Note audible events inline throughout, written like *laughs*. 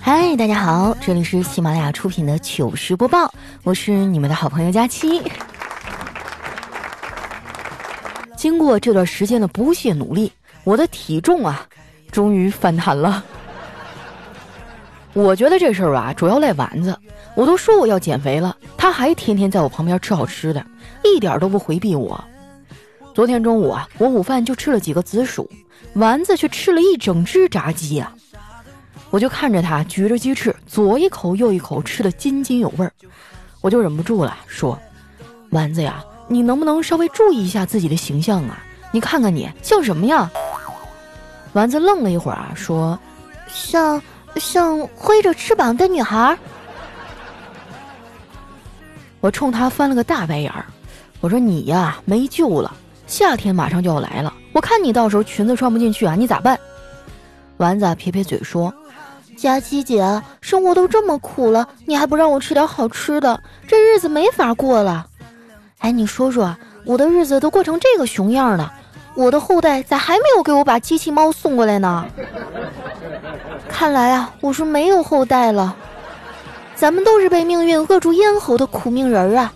嗨，大家好，这里是喜马拉雅出品的糗事播报，我是你们的好朋友佳期。经过这段时间的不懈努力，我的体重啊，终于反弹了。我觉得这事儿啊，主要赖丸子。我都说我要减肥了，他还天天在我旁边吃好吃的，一点都不回避我。昨天中午啊，我午饭就吃了几个紫薯，丸子却吃了一整只炸鸡呀。我就看着他举着鸡翅，左一口右一口吃的津津有味儿，我就忍不住了，说：“丸子呀，你能不能稍微注意一下自己的形象啊？你看看你像什么呀？”丸子愣了一会儿啊，说：“像像挥着翅膀的女孩。”我冲他翻了个大白眼儿，我说：“你呀，没救了！夏天马上就要来了，我看你到时候裙子穿不进去啊，你咋办？”丸子撇撇嘴说。佳琪姐，生活都这么苦了，你还不让我吃点好吃的，这日子没法过了。哎，你说说，我的日子都过成这个熊样了，我的后代咋还没有给我把机器猫送过来呢？看来啊，我是没有后代了。咱们都是被命运扼住咽喉的苦命人啊！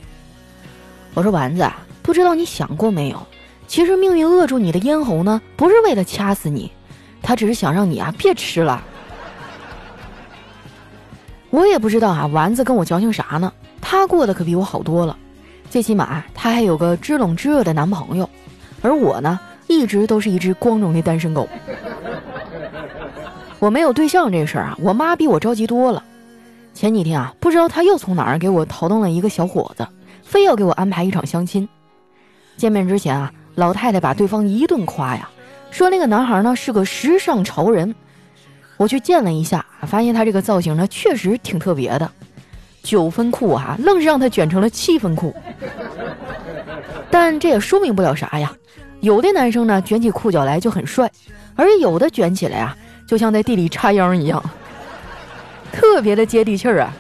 我说丸子，不知道你想过没有，其实命运扼住你的咽喉呢，不是为了掐死你，他只是想让你啊别吃了。我也不知道啊，丸子跟我矫情啥呢？他过得可比我好多了，最起码他还有个知冷知热的男朋友，而我呢，一直都是一只光荣的单身狗。我没有对象这事儿啊，我妈比我着急多了。前几天啊，不知道她又从哪儿给我淘动了一个小伙子，非要给我安排一场相亲。见面之前啊，老太太把对方一顿夸呀，说那个男孩呢是个时尚潮人。我去见了一下，发现他这个造型呢，确实挺特别的。九分裤啊，愣是让他卷成了七分裤。但这也说明不了啥呀。有的男生呢，卷起裤脚来就很帅，而有的卷起来啊，就像在地里插秧一样，特别的接地气儿啊。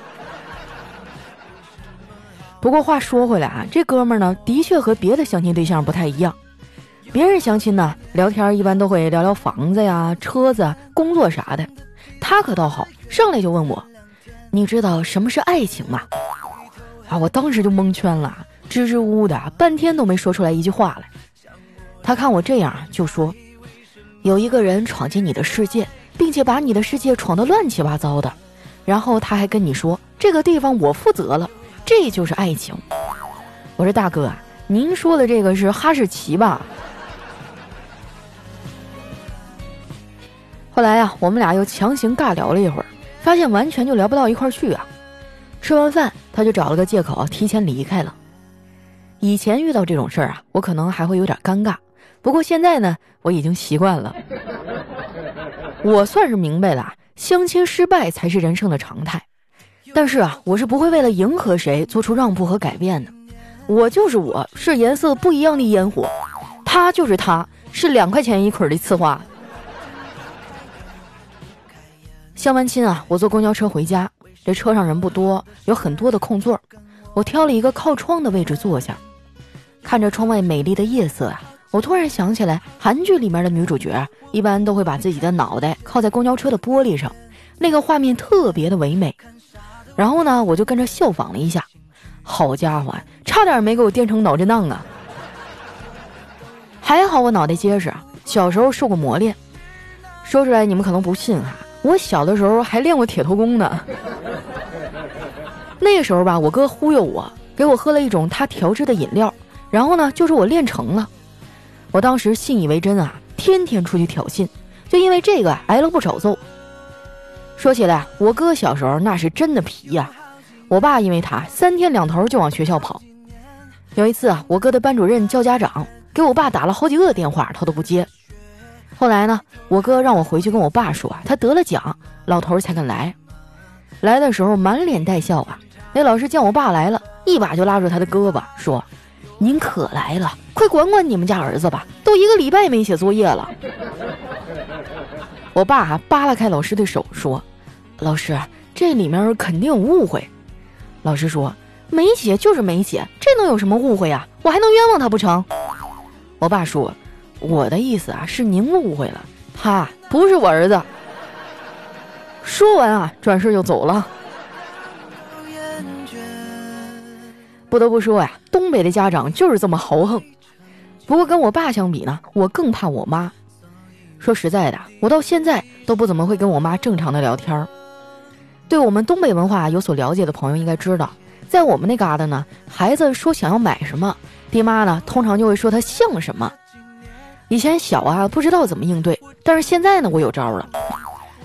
不过话说回来啊，这哥们儿呢，的确和别的相亲对象不太一样。别人相亲呢，聊天一般都会聊聊房子呀、车子、工作啥的。他可倒好，上来就问我：“你知道什么是爱情吗？”啊，我当时就蒙圈了，支支吾吾的，半天都没说出来一句话来。他看我这样，就说：“有一个人闯进你的世界，并且把你的世界闯得乱七八糟的，然后他还跟你说这个地方我负责了，这就是爱情。”我说：“大哥，您说的这个是哈士奇吧？”后来呀，我们俩又强行尬聊了一会儿，发现完全就聊不到一块儿去啊。吃完饭，他就找了个借口提前离开了。以前遇到这种事儿啊，我可能还会有点尴尬，不过现在呢，我已经习惯了。*laughs* 我算是明白了，相亲失败才是人生的常态。但是啊，我是不会为了迎合谁做出让步和改变的。我就是我，是颜色不一样的烟火；他就是他，是两块钱一捆的刺花。相完亲啊，我坐公交车回家，这车上人不多，有很多的空座，我挑了一个靠窗的位置坐下，看着窗外美丽的夜色啊，我突然想起来，韩剧里面的女主角啊一般都会把自己的脑袋靠在公交车的玻璃上，那个画面特别的唯美。然后呢，我就跟着效仿了一下，好家伙，差点没给我电成脑震荡啊！还好我脑袋结实，小时候受过磨练。说出来你们可能不信哈。我小的时候还练过铁头功呢。那时候吧，我哥忽悠我，给我喝了一种他调制的饮料，然后呢，就说我练成了。我当时信以为真啊，天天出去挑衅，就因为这个挨了不少揍。说起来，我哥小时候那是真的皮呀。我爸因为他三天两头就往学校跑。有一次啊，我哥的班主任叫家长，给我爸打了好几个电话，他都不接。后来呢，我哥让我回去跟我爸说啊，他得了奖，老头才肯来。来的时候满脸带笑啊。那老师见我爸来了，一把就拉住他的胳膊，说：“您可来了，快管管你们家儿子吧，都一个礼拜没写作业了。*laughs* ”我爸扒拉开老师的手，说：“老师，这里面肯定有误会。”老师说：“没写就是没写，这能有什么误会呀？我还能冤枉他不成？”我爸说。我的意思啊，是您误会了，他不是我儿子。说完啊，转身就走了。不得不说呀，东北的家长就是这么豪横。不过跟我爸相比呢，我更怕我妈。说实在的，我到现在都不怎么会跟我妈正常的聊天儿。对我们东北文化有所了解的朋友应该知道，在我们那嘎达呢，孩子说想要买什么，爹妈呢通常就会说他像什么。以前小啊不知道怎么应对，但是现在呢我有招了。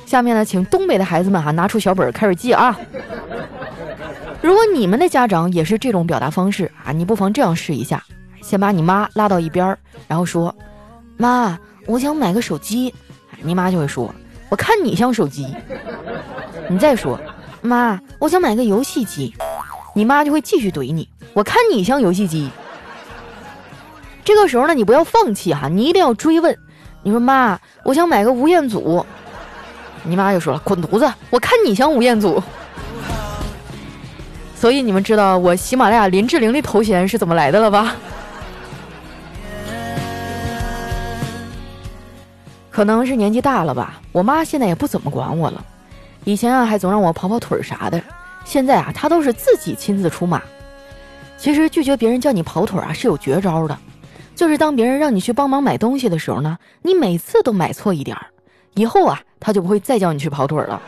下面呢，请东北的孩子们哈拿出小本开始记啊。如果你们的家长也是这种表达方式啊，你不妨这样试一下：先把你妈拉到一边儿，然后说：“妈，我想买个手机。”你妈就会说：“我看你像手机。”你再说：“妈，我想买个游戏机。”你妈就会继续怼你：“我看你像游戏机。”这个时候呢，你不要放弃哈，你一定要追问。你说：“妈，我想买个吴彦祖。”你妈就说了：“滚犊子！我看你像吴彦祖。”所以你们知道我喜马拉雅林志玲的头衔是怎么来的了吧？可能是年纪大了吧，我妈现在也不怎么管我了。以前啊，还总让我跑跑腿儿啥的，现在啊，她都是自己亲自出马。其实拒绝别人叫你跑腿啊，是有绝招的，就是当别人让你去帮忙买东西的时候呢，你每次都买错一点儿，以后啊，他就不会再叫你去跑腿了。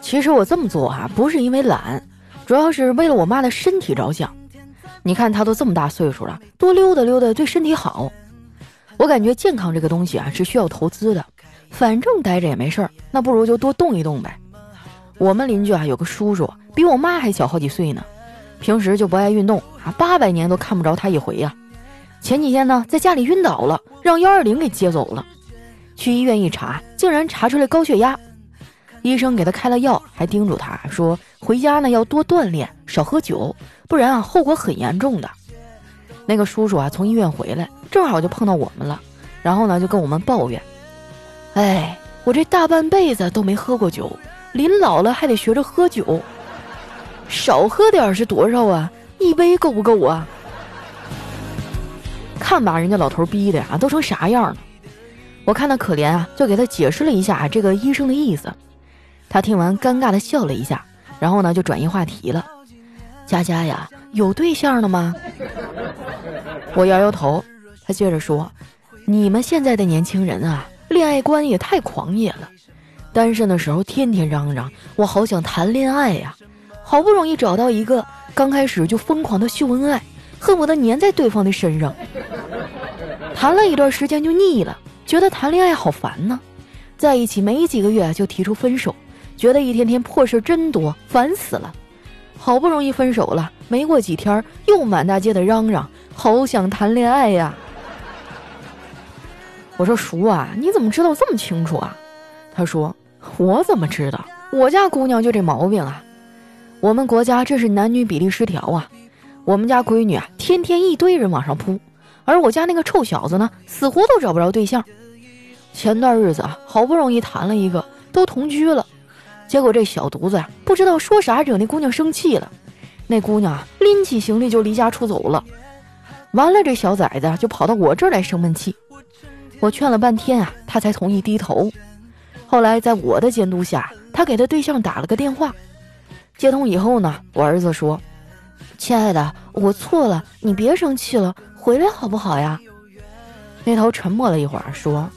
其实我这么做啊，不是因为懒，主要是为了我妈的身体着想。你看她都这么大岁数了，多溜达溜达对身体好。我感觉健康这个东西啊是需要投资的，反正待着也没事儿，那不如就多动一动呗。我们邻居啊有个叔叔，比我妈还小好几岁呢，平时就不爱运动啊，八百年都看不着他一回呀。前几天呢在家里晕倒了，让幺二零给接走了，去医院一查，竟然查出来高血压。医生给他开了药，还叮嘱他说：“回家呢要多锻炼，少喝酒，不然啊后果很严重的。”那个叔叔啊从医院回来，正好就碰到我们了，然后呢就跟我们抱怨：“哎，我这大半辈子都没喝过酒，临老了还得学着喝酒，少喝点是多少啊？一杯够不够啊？看把人家老头逼的呀，都成啥样了？”我看他可怜啊，就给他解释了一下这个医生的意思。他听完，尴尬的笑了一下，然后呢，就转移话题了。佳佳呀，有对象了吗？我摇摇头。他接着说：“你们现在的年轻人啊，恋爱观也太狂野了。单身的时候天天嚷嚷，我好想谈恋爱呀。好不容易找到一个，刚开始就疯狂的秀恩爱，恨不得粘在对方的身上。谈了一段时间就腻了，觉得谈恋爱好烦呢。在一起没几个月就提出分手。”觉得一天天破事真多，烦死了。好不容易分手了，没过几天又满大街的嚷嚷，好想谈恋爱呀。我说叔啊，你怎么知道这么清楚啊？他说我怎么知道？我家姑娘就这毛病啊。我们国家这是男女比例失调啊。我们家闺女啊，天天一堆人往上扑，而我家那个臭小子呢，死活都找不着对象。前段日子啊，好不容易谈了一个，都同居了。结果这小犊子呀，不知道说啥惹那姑娘生气了，那姑娘啊拎起行李就离家出走了。完了，这小崽子就跑到我这儿来生闷气。我劝了半天啊，他才同意低头。后来在我的监督下，他给他对象打了个电话。接通以后呢，我儿子说：“亲爱的，我错了，你别生气了，回来好不好呀？”那头沉默了一会儿，说：“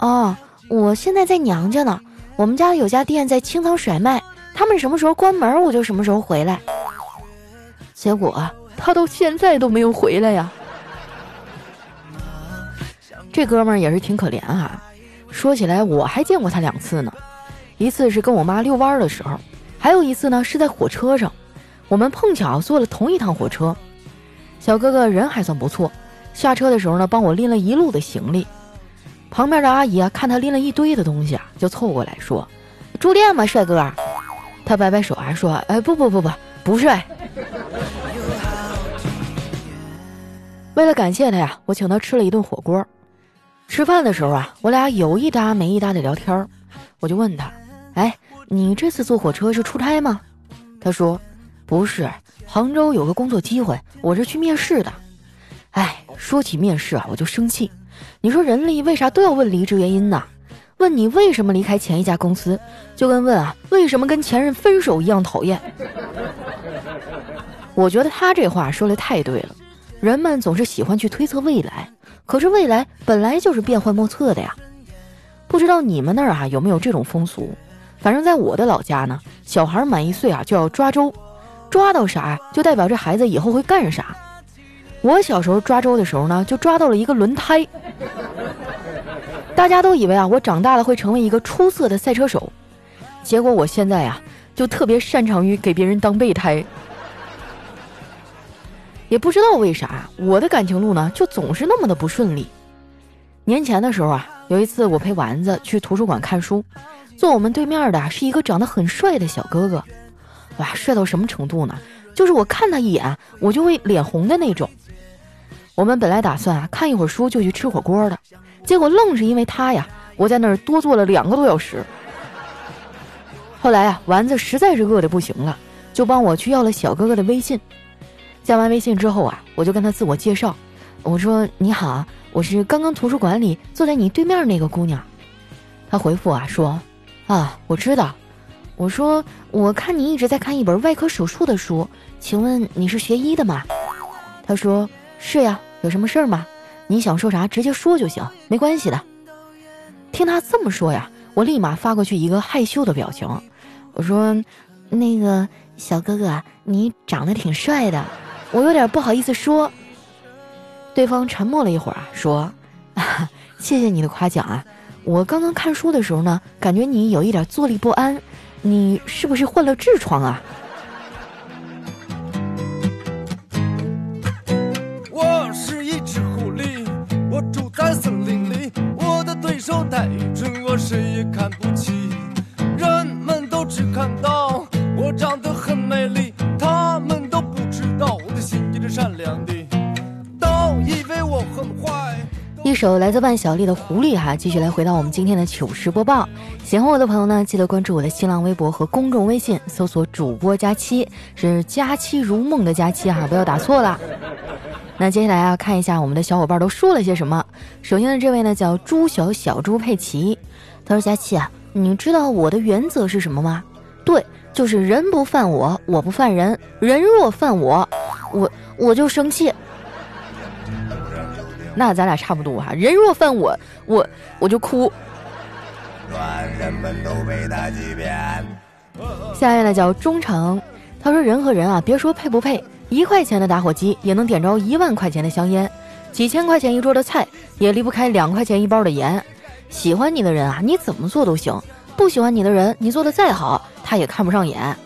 哦，我现在在娘家呢。”我们家有家店在清仓甩卖，他们什么时候关门，我就什么时候回来。结果他到现在都没有回来呀。这哥们儿也是挺可怜啊。说起来，我还见过他两次呢。一次是跟我妈遛弯的时候，还有一次呢是在火车上，我们碰巧坐了同一趟火车。小哥哥人还算不错，下车的时候呢帮我拎了一路的行李。旁边的阿姨啊，看他拎了一堆的东西啊，就凑过来说：“住店吗，帅哥？”他摆摆手，还说：“哎，不不不不，不帅。*laughs* ”为了感谢他呀，我请他吃了一顿火锅。吃饭的时候啊，我俩有一搭没一搭的聊天。我就问他：“哎，你这次坐火车是出差吗？”他说：“不是，杭州有个工作机会，我是去面试的。”哎，说起面试啊，我就生气。你说人力为啥都要问离职原因呢？问你为什么离开前一家公司，就跟问啊为什么跟前任分手一样讨厌。*laughs* 我觉得他这话说的太对了，人们总是喜欢去推测未来，可是未来本来就是变幻莫测的呀。不知道你们那儿啊有没有这种风俗？反正在我的老家呢，小孩满一岁啊就要抓周，抓到啥就代表这孩子以后会干啥。我小时候抓周的时候呢，就抓到了一个轮胎。大家都以为啊，我长大了会成为一个出色的赛车手，结果我现在呀，就特别擅长于给别人当备胎。也不知道为啥，我的感情路呢，就总是那么的不顺利。年前的时候啊。有一次，我陪丸子去图书馆看书，坐我们对面的是一个长得很帅的小哥哥，哇，帅到什么程度呢？就是我看他一眼，我就会脸红的那种。我们本来打算啊看一会儿书就去吃火锅的，结果愣是因为他呀，我在那儿多坐了两个多小时。后来啊，丸子实在是饿得不行了，就帮我去要了小哥哥的微信。加完微信之后啊，我就跟他自我介绍，我说：“你好。”我是刚刚图书馆里坐在你对面那个姑娘，她回复啊说，啊我知道，我说我看你一直在看一本外科手术的书，请问你是学医的吗？她说是呀，有什么事儿吗？你想说啥直接说就行，没关系的。听他这么说呀，我立马发过去一个害羞的表情，我说那个小哥哥，你长得挺帅的，我有点不好意思说。对方沉默了一会儿啊，说：“ *laughs* 谢谢你的夸奖啊，我刚刚看书的时候呢，感觉你有一点坐立不安，你是不是患了痔疮啊？”我是一只狐狸，我住在森林里，我的对手太愚蠢，我谁也看不起，一首来自万晓利的《狐狸》哈，继续来回到我们今天的糗事播报。喜欢我的朋友呢，记得关注我的新浪微博和公众微信，搜索“主播佳期”，是“佳期如梦”的佳期哈，不要打错了。那接下来啊，看一下我们的小伙伴都说了些什么。首先呢，这位呢叫朱小小猪佩奇，他说：“佳期啊，你知道我的原则是什么吗？对，就是人不犯我，我不犯人，人若犯我，我我就生气。”那咱俩差不多哈，人若犯我，我我就哭。下一位呢叫忠诚，他说人和人啊，别说配不配，一块钱的打火机也能点着一万块钱的香烟，几千块钱一桌的菜也离不开两块钱一包的盐。喜欢你的人啊，你怎么做都行；不喜欢你的人，你做的再好，他也看不上眼。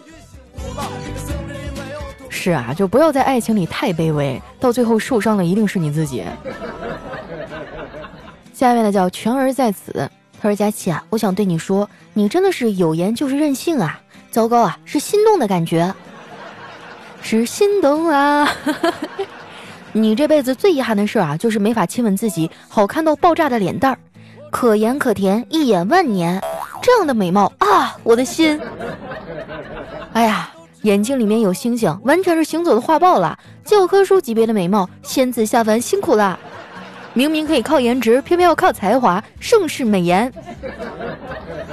是啊，就不要在爱情里太卑微，到最后受伤的一定是你自己。下面呢叫全儿在此，他说佳琪啊，我想对你说，你真的是有颜就是任性啊，糟糕啊，是心动的感觉，是心动啊。*laughs* 你这辈子最遗憾的事啊，就是没法亲吻自己好看到爆炸的脸蛋儿，可盐可甜，一眼万年，这样的美貌啊，我的心，*laughs* 哎呀。眼睛里面有星星，完全是行走的画报了。教科书级别的美貌，仙子下凡辛苦啦。明明可以靠颜值，偏偏要靠才华，盛世美颜。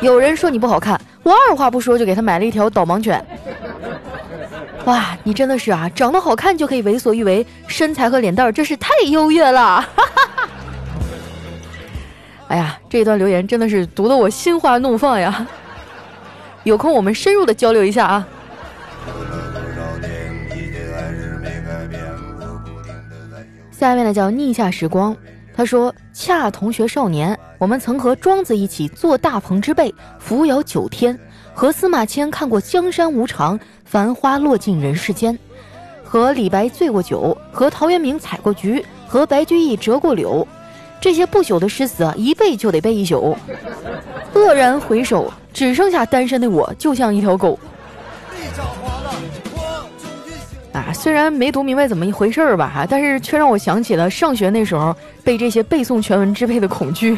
有人说你不好看，我二话不说就给他买了一条导盲犬。哇，你真的是啊，长得好看就可以为所欲为，身材和脸蛋真是太优越了。*laughs* 哎呀，这一段留言真的是读得我心花怒放呀。有空我们深入的交流一下啊。下面呢叫逆夏时光，他说：“恰同学少年，我们曾和庄子一起坐大鹏之背，扶摇九天；和司马迁看过江山无常，繁花落尽人世间；和李白醉过酒，和陶渊明采过菊，和白居易折过柳。这些不朽的诗词啊，一背就得背一宿。*laughs* 愕然回首，只剩下单身的我，就像一条狗。”啊，虽然没读明白怎么一回事儿吧，哈，但是却让我想起了上学那时候被这些背诵全文支配的恐惧。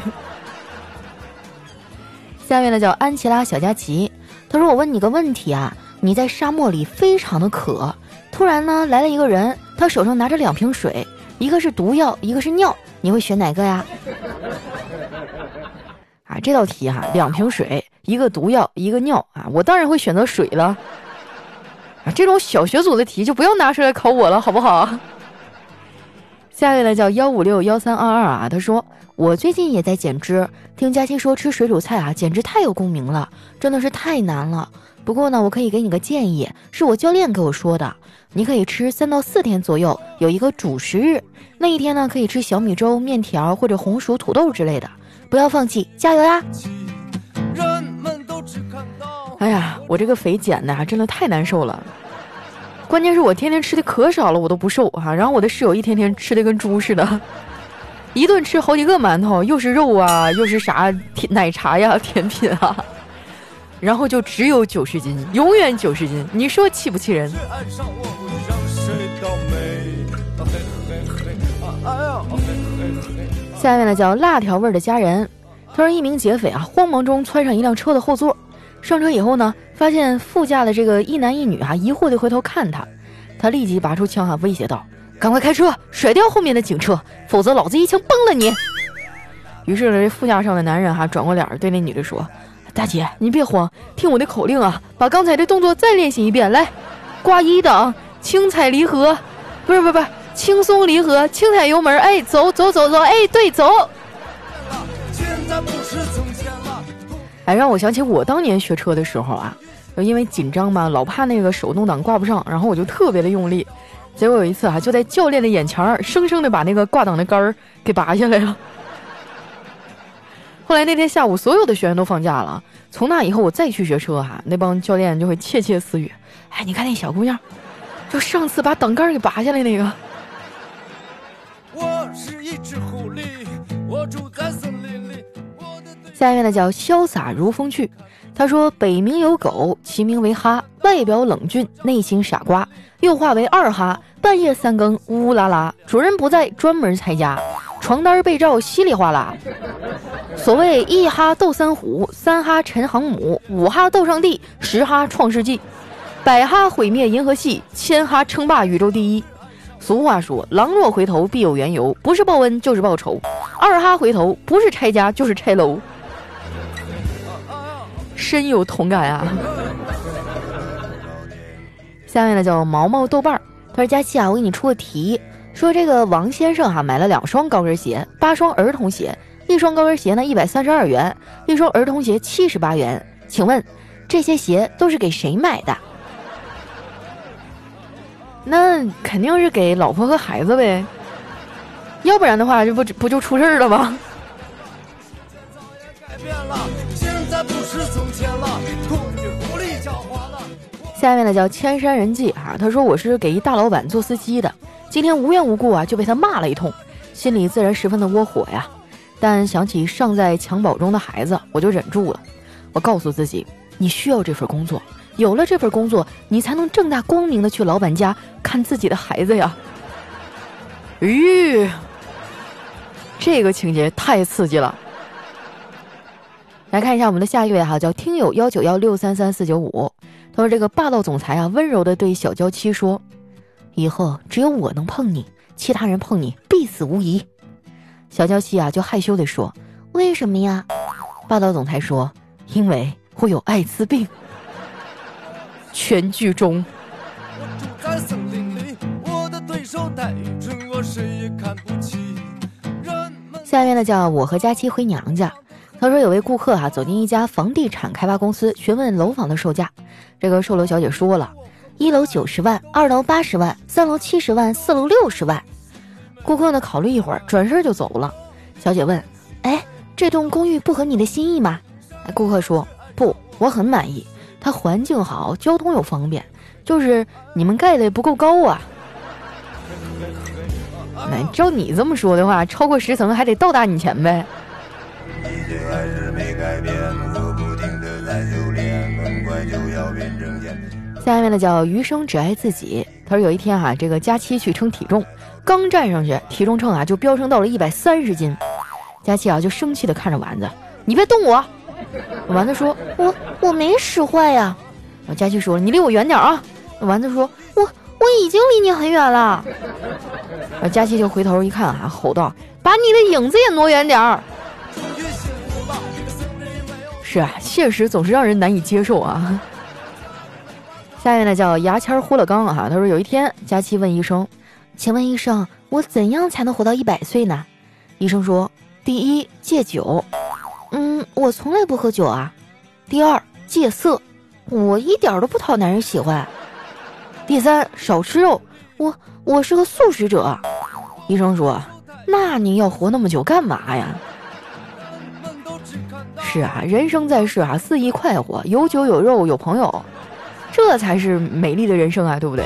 下面呢叫安琪拉小佳琪，他说：“我问你个问题啊，你在沙漠里非常的渴，突然呢来了一个人，他手上拿着两瓶水，一个是毒药，一个是尿，你会选哪个呀？”啊，这道题哈，两瓶水，一个毒药，一个尿啊，我当然会选择水了。啊，这种小学组的题就不要拿出来考我了，好不好？*laughs* 下一位呢叫幺五六幺三二二啊，他说我最近也在减脂，听佳期说吃水煮菜啊，简直太有共鸣了，真的是太难了。不过呢，我可以给你个建议，是我教练给我说的，你可以吃三到四天左右，有一个主食日，那一天呢可以吃小米粥、面条或者红薯、土豆之类的，不要放弃，加油呀！我这个肥减的真的太难受了，关键是我天天吃的可少了，我都不瘦哈。然后我的室友一天天吃的跟猪似的，一顿吃好几个馒头，又是肉啊，又是啥甜奶茶呀、甜品啊。然后就只有九十斤，永远九十斤，你说气不气人？下面呢叫辣条味的家人，他说一名劫匪啊，慌忙中窜上一辆车的后座，上车以后呢，发现副驾的这个一男一女啊，疑惑地回头看他，他立即拔出枪啊，威胁道：“赶快开车，甩掉后面的警车，否则老子一枪崩了你！”于是呢，这副驾上的男人哈转过脸对那女的说。大姐，你别慌，听我的口令啊，把刚才的动作再练习一遍。来，挂一档，轻踩离合，不是不是不是，轻松离合，轻踩油门，哎，走走走走，哎，对，走。哎，让我想起我当年学车的时候啊，因为紧张嘛，老怕那个手动挡挂不上，然后我就特别的用力，结果有一次啊，就在教练的眼前儿，生生的把那个挂档的杆儿给拔下来了。*laughs* 后来那天下午，所有的学员都放假了。从那以后，我再去学车哈，那帮教练就会窃窃私语：“哎，你看那小姑娘，就上次把挡杆给拔下来那个。”我是一只狐狸，我住在森。下面呢叫潇洒如风趣，他说：“北冥有狗，其名为哈，外表冷峻，内心傻瓜，又化为二哈。半夜三更，呜呜啦啦，主人不在，专门拆家。”床单被罩稀里哗啦，所谓一哈斗三虎，三哈沉航母，五哈斗上帝，十哈创世纪，百哈毁灭银河系，千哈称霸宇宙第一。俗话说，狼若回头必有缘由，不是报恩就是报仇。二哈回头不是拆家就是拆楼，深有同感啊。下面呢叫毛毛豆瓣儿，他说佳期啊，我给你出个题。说这个王先生哈买了两双高跟鞋，八双儿童鞋，一双高跟鞋呢一百三十二元，一双儿童鞋七十八元。请问这些鞋都是给谁买的？那肯定是给老婆和孩子呗，要不然的话这不不就出事儿了吗？下面呢叫千山人迹哈，他说我是给一大老板做司机的。今天无缘无故啊就被他骂了一通，心里自然十分的窝火呀。但想起尚在襁褓中的孩子，我就忍住了。我告诉自己，你需要这份工作，有了这份工作，你才能正大光明的去老板家看自己的孩子呀。吁，*laughs* 这个情节太刺激了。来看一下我们的下一位哈，叫听友幺九幺六三三四九五，他说这个霸道总裁啊，温柔的对小娇妻说。以后只有我能碰你，其他人碰你必死无疑。小娇妻啊，就害羞地说：“为什么呀？”霸道总裁说：“因为我有艾滋病。”全剧终。下面呢，叫我和佳期回娘家。他说有位顾客啊，走进一家房地产开发公司，询问楼房的售价。这个售楼小姐说了。一楼九十万，二楼八十万，三楼七十万，四楼六十万。顾客呢，考虑一会儿，转身就走了。小姐问：“哎，这栋公寓不合你的心意吗？”顾客说：“不，我很满意。它环境好，交通又方便，就是你们盖的不够高啊。”那照你这么说的话，超过十层还得倒打你钱呗。下面呢叫余生只爱自己。他说有一天哈，这个佳期去称体重，刚站上去，体重秤啊就飙升到了一百三十斤。佳期啊就生气的看着丸子，你别动我。丸子说，我我没使坏呀。佳期说，你离我远点啊。丸子说，我我已经离你很远了。佳期就回头一看啊，吼道，把你的影子也挪远点儿。是啊，现实总是让人难以接受啊。*laughs* 下面呢叫牙签呼了刚哈，他说有一天佳期问医生：“请问医生，我怎样才能活到一百岁呢？”医生说：“第一，戒酒。嗯，我从来不喝酒啊。第二，戒色，我一点都不讨男人喜欢。第三，少吃肉，我我是个素食者。”医生说：“那您要活那么久干嘛呀？”是啊，人生在世啊，肆意快活，有酒有肉有朋友，这才是美丽的人生啊，对不对？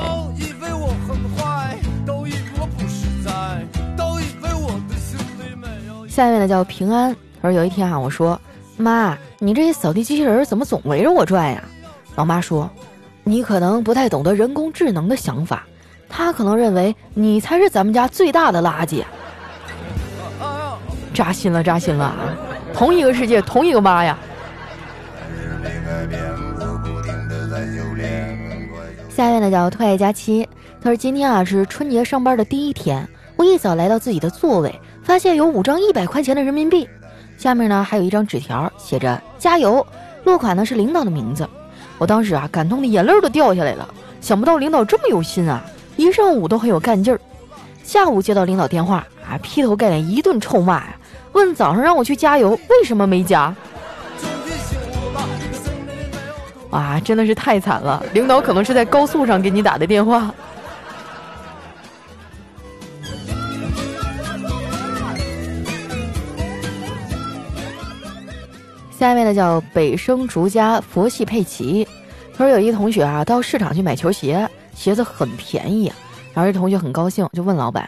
下面呢叫平安，他说有一天啊，我说妈，你这些扫地机器人怎么总围着我转呀？老妈说，你可能不太懂得人工智能的想法，他可能认为你才是咱们家最大的垃圾。扎心了，扎心了啊！同一个世界，同一个妈呀！下面呢叫特爱佳期，他说今天啊是春节上班的第一天，我一早来到自己的座位，发现有五张一百块钱的人民币，下面呢还有一张纸条，写着加油，落款呢是领导的名字。我当时啊感动的眼泪都掉下来了，想不到领导这么有心啊，一上午都很有干劲儿。下午接到领导电话啊，劈头盖脸一顿臭骂呀。问早上让我去加油，为什么没加？哇，真的是太惨了！领导可能是在高速上给你打的电话。下面呢叫北生竹家佛系佩奇，他说有一同学啊到市场去买球鞋，鞋子很便宜，然后这同学很高兴，就问老板。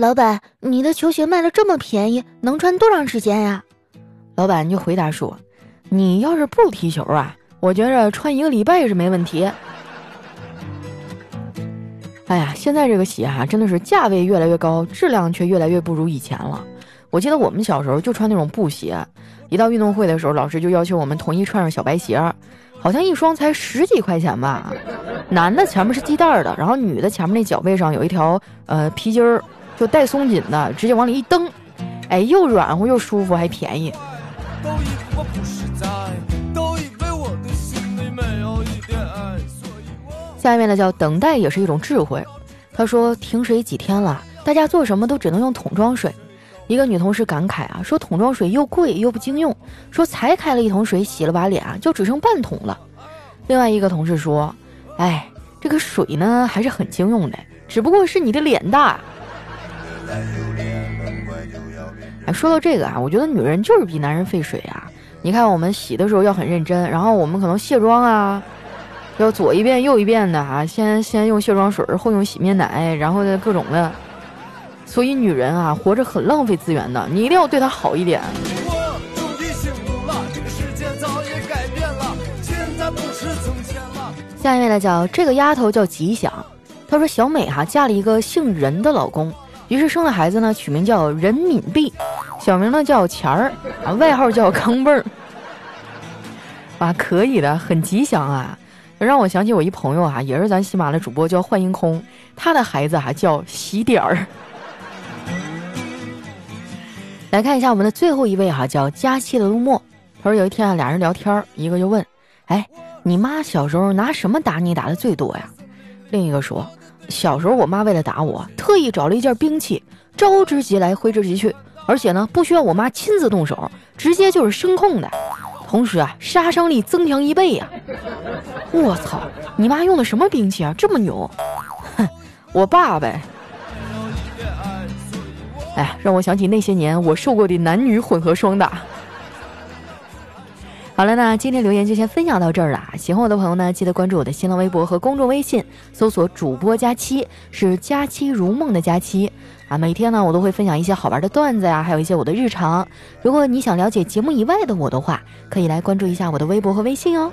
老板，你的球鞋卖的这么便宜，能穿多长时间呀？老板就回答说：“你要是不踢球啊，我觉着穿一个礼拜是没问题。”哎呀，现在这个鞋哈，真的是价位越来越高，质量却越来越不如以前了。我记得我们小时候就穿那种布鞋，一到运动会的时候，老师就要求我们统一穿上小白鞋，好像一双才十几块钱吧。男的前面是系带的，然后女的前面那脚背上有一条呃皮筋儿。就带松紧的，直接往里一蹬，哎，又软和又舒服，还便宜。下面呢叫等待也是一种智慧。他说停水几天了，大家做什么都只能用桶装水。一个女同事感慨啊，说桶装水又贵又不经用，说才开了一桶水洗了把脸啊就只剩半桶了。另外一个同事说，哎，这个水呢还是很经用的，只不过是你的脸大。哎，说到这个啊，我觉得女人就是比男人费水啊。你看我们洗的时候要很认真，然后我们可能卸妆啊，要左一遍右一遍的啊，先先用卸妆水，后用洗面奶，然后再各种的。所以女人啊，活着很浪费资源的，你一定要对她好一点。下一位呢，叫这个丫头叫吉祥，她说小美哈嫁了一个姓任的老公。于是生了孩子呢，取名叫任敏碧，小名呢叫钱儿，啊，外号叫康贝儿，啊，可以的，很吉祥啊，让我想起我一朋友啊，也是咱喜马的主播，叫幻音空，他的孩子还叫喜点儿。来看一下我们的最后一位哈，叫佳期的陆墨，他说有一天啊，俩人聊天，一个就问，哎，你妈小时候拿什么打你打的最多呀？另一个说。小时候，我妈为了打我，特意找了一件兵器，招之即来，挥之即去，而且呢，不需要我妈亲自动手，直接就是声控的，同时啊，杀伤力增强一倍呀！我操，你妈用的什么兵器啊？这么牛？哼，我爸呗。哎，让我想起那些年我受过的男女混合双打。好了，那今天留言就先分享到这儿了。喜欢我的朋友呢，记得关注我的新浪微博和公众微信，搜索“主播佳期”，是“佳期如梦”的佳期啊。每天呢，我都会分享一些好玩的段子呀，还有一些我的日常。如果你想了解节目以外的我的话，可以来关注一下我的微博和微信哦。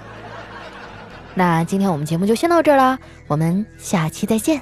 那今天我们节目就先到这儿啦，我们下期再见。